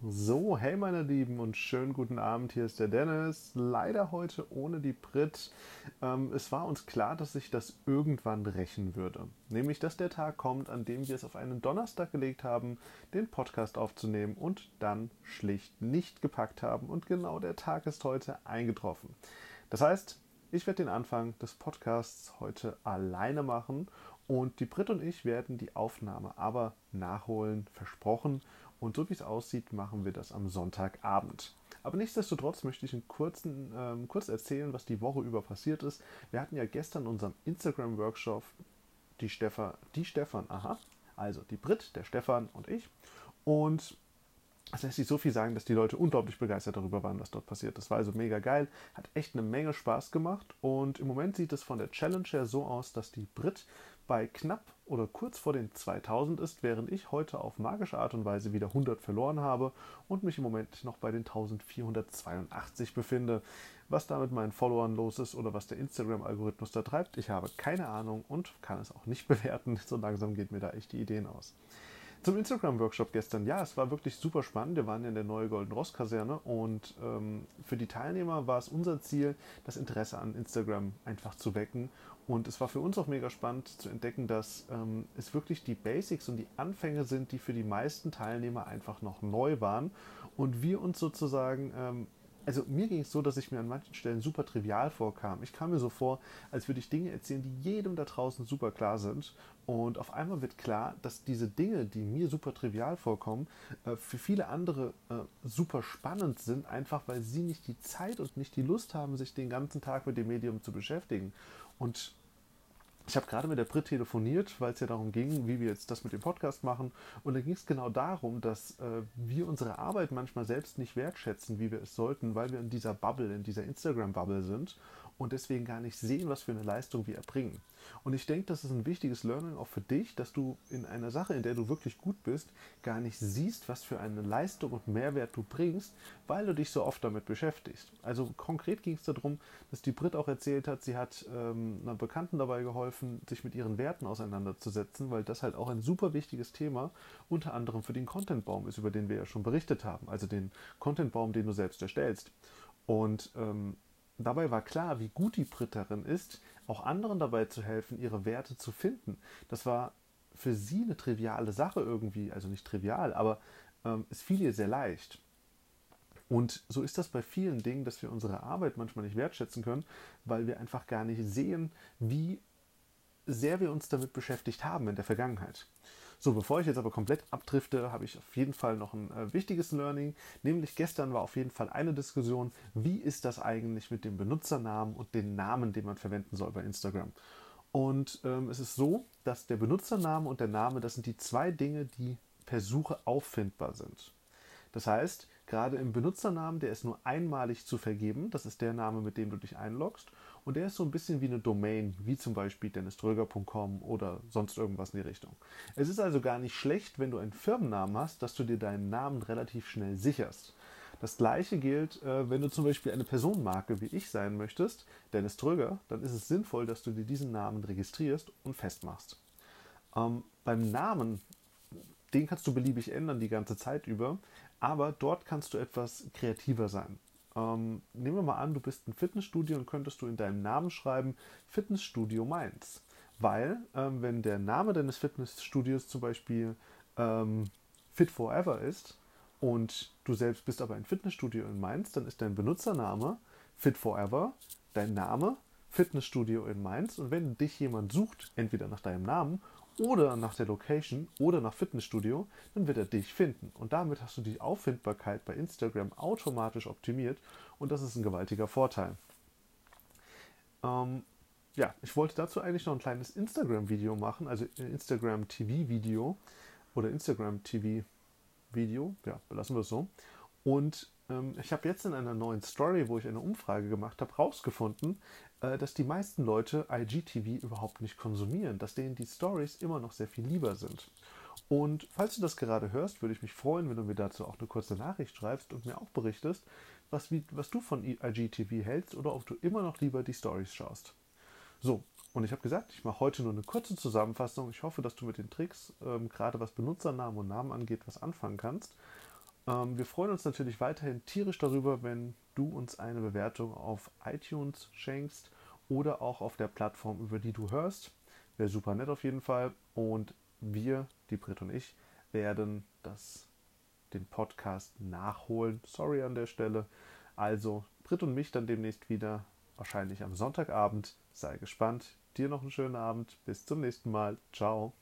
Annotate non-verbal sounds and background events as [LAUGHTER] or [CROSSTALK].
So, hey meine Lieben und schönen guten Abend, hier ist der Dennis. Leider heute ohne die Brit. Ähm, es war uns klar, dass sich das irgendwann rächen würde. Nämlich, dass der Tag kommt, an dem wir es auf einen Donnerstag gelegt haben, den Podcast aufzunehmen und dann schlicht nicht gepackt haben. Und genau der Tag ist heute eingetroffen. Das heißt, ich werde den Anfang des Podcasts heute alleine machen und die Brit und ich werden die Aufnahme aber nachholen, versprochen. Und so wie es aussieht, machen wir das am Sonntagabend. Aber nichtsdestotrotz möchte ich kurzen, ähm, kurz erzählen, was die Woche über passiert ist. Wir hatten ja gestern unseren Instagram-Workshop, die Stefan, die Stefan, aha, also die Brit, der Stefan und ich. Und es lässt sich so viel sagen, dass die Leute unglaublich begeistert darüber waren, was dort passiert. Das war also mega geil, hat echt eine Menge Spaß gemacht und im Moment sieht es von der Challenge her so aus, dass die Brit bei knapp oder kurz vor den 2000 ist, während ich heute auf magische Art und Weise wieder 100 verloren habe und mich im Moment noch bei den 1482 befinde. Was da mit meinen Followern los ist oder was der Instagram-Algorithmus da treibt, ich habe keine Ahnung und kann es auch nicht [LAUGHS] bewerten. So langsam geht mir da echt die Ideen aus. Zum Instagram-Workshop gestern. Ja, es war wirklich super spannend. Wir waren ja in der neue Golden Ross Kaserne und ähm, für die Teilnehmer war es unser Ziel, das Interesse an Instagram einfach zu wecken und es war für uns auch mega spannend zu entdecken, dass ähm, es wirklich die Basics und die Anfänge sind, die für die meisten Teilnehmer einfach noch neu waren. Und wir uns sozusagen, ähm, also mir ging es so, dass ich mir an manchen Stellen super trivial vorkam. Ich kam mir so vor, als würde ich Dinge erzählen, die jedem da draußen super klar sind. Und auf einmal wird klar, dass diese Dinge, die mir super trivial vorkommen, äh, für viele andere äh, super spannend sind, einfach weil sie nicht die Zeit und nicht die Lust haben, sich den ganzen Tag mit dem Medium zu beschäftigen. Und ich habe gerade mit der Brit telefoniert, weil es ja darum ging, wie wir jetzt das mit dem Podcast machen. Und da ging es genau darum, dass äh, wir unsere Arbeit manchmal selbst nicht wertschätzen, wie wir es sollten, weil wir in dieser Bubble, in dieser Instagram-Bubble sind und deswegen gar nicht sehen, was für eine Leistung wir erbringen. Und ich denke, das ist ein wichtiges Learning auch für dich, dass du in einer Sache, in der du wirklich gut bist, gar nicht siehst, was für eine Leistung und Mehrwert du bringst, weil du dich so oft damit beschäftigst. Also konkret ging es darum, dass die Brit auch erzählt hat, sie hat ähm, einer Bekannten dabei geholfen, sich mit ihren Werten auseinanderzusetzen, weil das halt auch ein super wichtiges Thema unter anderem für den Contentbaum ist, über den wir ja schon berichtet haben, also den Contentbaum, den du selbst erstellst. Und ähm, Dabei war klar, wie gut die Brit darin ist, auch anderen dabei zu helfen, ihre Werte zu finden. Das war für sie eine triviale Sache irgendwie, also nicht trivial, aber ähm, es fiel ihr sehr leicht. Und so ist das bei vielen Dingen, dass wir unsere Arbeit manchmal nicht wertschätzen können, weil wir einfach gar nicht sehen, wie sehr wir uns damit beschäftigt haben in der Vergangenheit. So, bevor ich jetzt aber komplett abdrifte, habe ich auf jeden Fall noch ein äh, wichtiges Learning. Nämlich gestern war auf jeden Fall eine Diskussion, wie ist das eigentlich mit dem Benutzernamen und den Namen, den man verwenden soll bei Instagram. Und ähm, es ist so, dass der Benutzername und der Name, das sind die zwei Dinge, die per Suche auffindbar sind. Das heißt, gerade im Benutzernamen, der ist nur einmalig zu vergeben. Das ist der Name, mit dem du dich einloggst. Und der ist so ein bisschen wie eine Domain, wie zum Beispiel dennisdröger.com oder sonst irgendwas in die Richtung. Es ist also gar nicht schlecht, wenn du einen Firmennamen hast, dass du dir deinen Namen relativ schnell sicherst. Das gleiche gilt, äh, wenn du zum Beispiel eine Personenmarke wie ich sein möchtest, Dennis Dröger, dann ist es sinnvoll, dass du dir diesen Namen registrierst und festmachst. Ähm, beim Namen, den kannst du beliebig ändern die ganze Zeit über, aber dort kannst du etwas kreativer sein. Ähm, nehmen wir mal an, du bist ein Fitnessstudio und könntest du in deinem Namen schreiben Fitnessstudio Mainz. Weil, ähm, wenn der Name deines Fitnessstudios zum Beispiel ähm, Fit Forever ist und du selbst bist aber ein Fitnessstudio in Mainz, dann ist dein Benutzername Fit Forever, dein Name Fitnessstudio in Mainz und wenn dich jemand sucht, entweder nach deinem Namen oder nach der Location oder nach Fitnessstudio, dann wird er dich finden. Und damit hast du die Auffindbarkeit bei Instagram automatisch optimiert und das ist ein gewaltiger Vorteil. Ähm, ja, ich wollte dazu eigentlich noch ein kleines Instagram-Video machen, also Instagram-TV-Video oder Instagram-TV-Video, ja, belassen wir es so. Und ich habe jetzt in einer neuen Story, wo ich eine Umfrage gemacht habe, herausgefunden, äh, dass die meisten Leute IGTV überhaupt nicht konsumieren, dass denen die Stories immer noch sehr viel lieber sind. Und falls du das gerade hörst, würde ich mich freuen, wenn du mir dazu auch eine kurze Nachricht schreibst und mir auch berichtest, was, was du von IGTV hältst oder ob du immer noch lieber die Stories schaust. So, und ich habe gesagt, ich mache heute nur eine kurze Zusammenfassung. Ich hoffe, dass du mit den Tricks, ähm, gerade was Benutzernamen und Namen angeht, was anfangen kannst. Ähm, wir freuen uns natürlich weiterhin tierisch darüber, wenn du uns eine Bewertung auf iTunes schenkst oder auch auf der Plattform, über die du hörst. Wäre super nett auf jeden Fall. Und wir, die Brit und ich, werden das, den Podcast nachholen. Sorry an der Stelle. Also Brit und mich dann demnächst wieder, wahrscheinlich am Sonntagabend. Sei gespannt. Dir noch einen schönen Abend. Bis zum nächsten Mal. Ciao.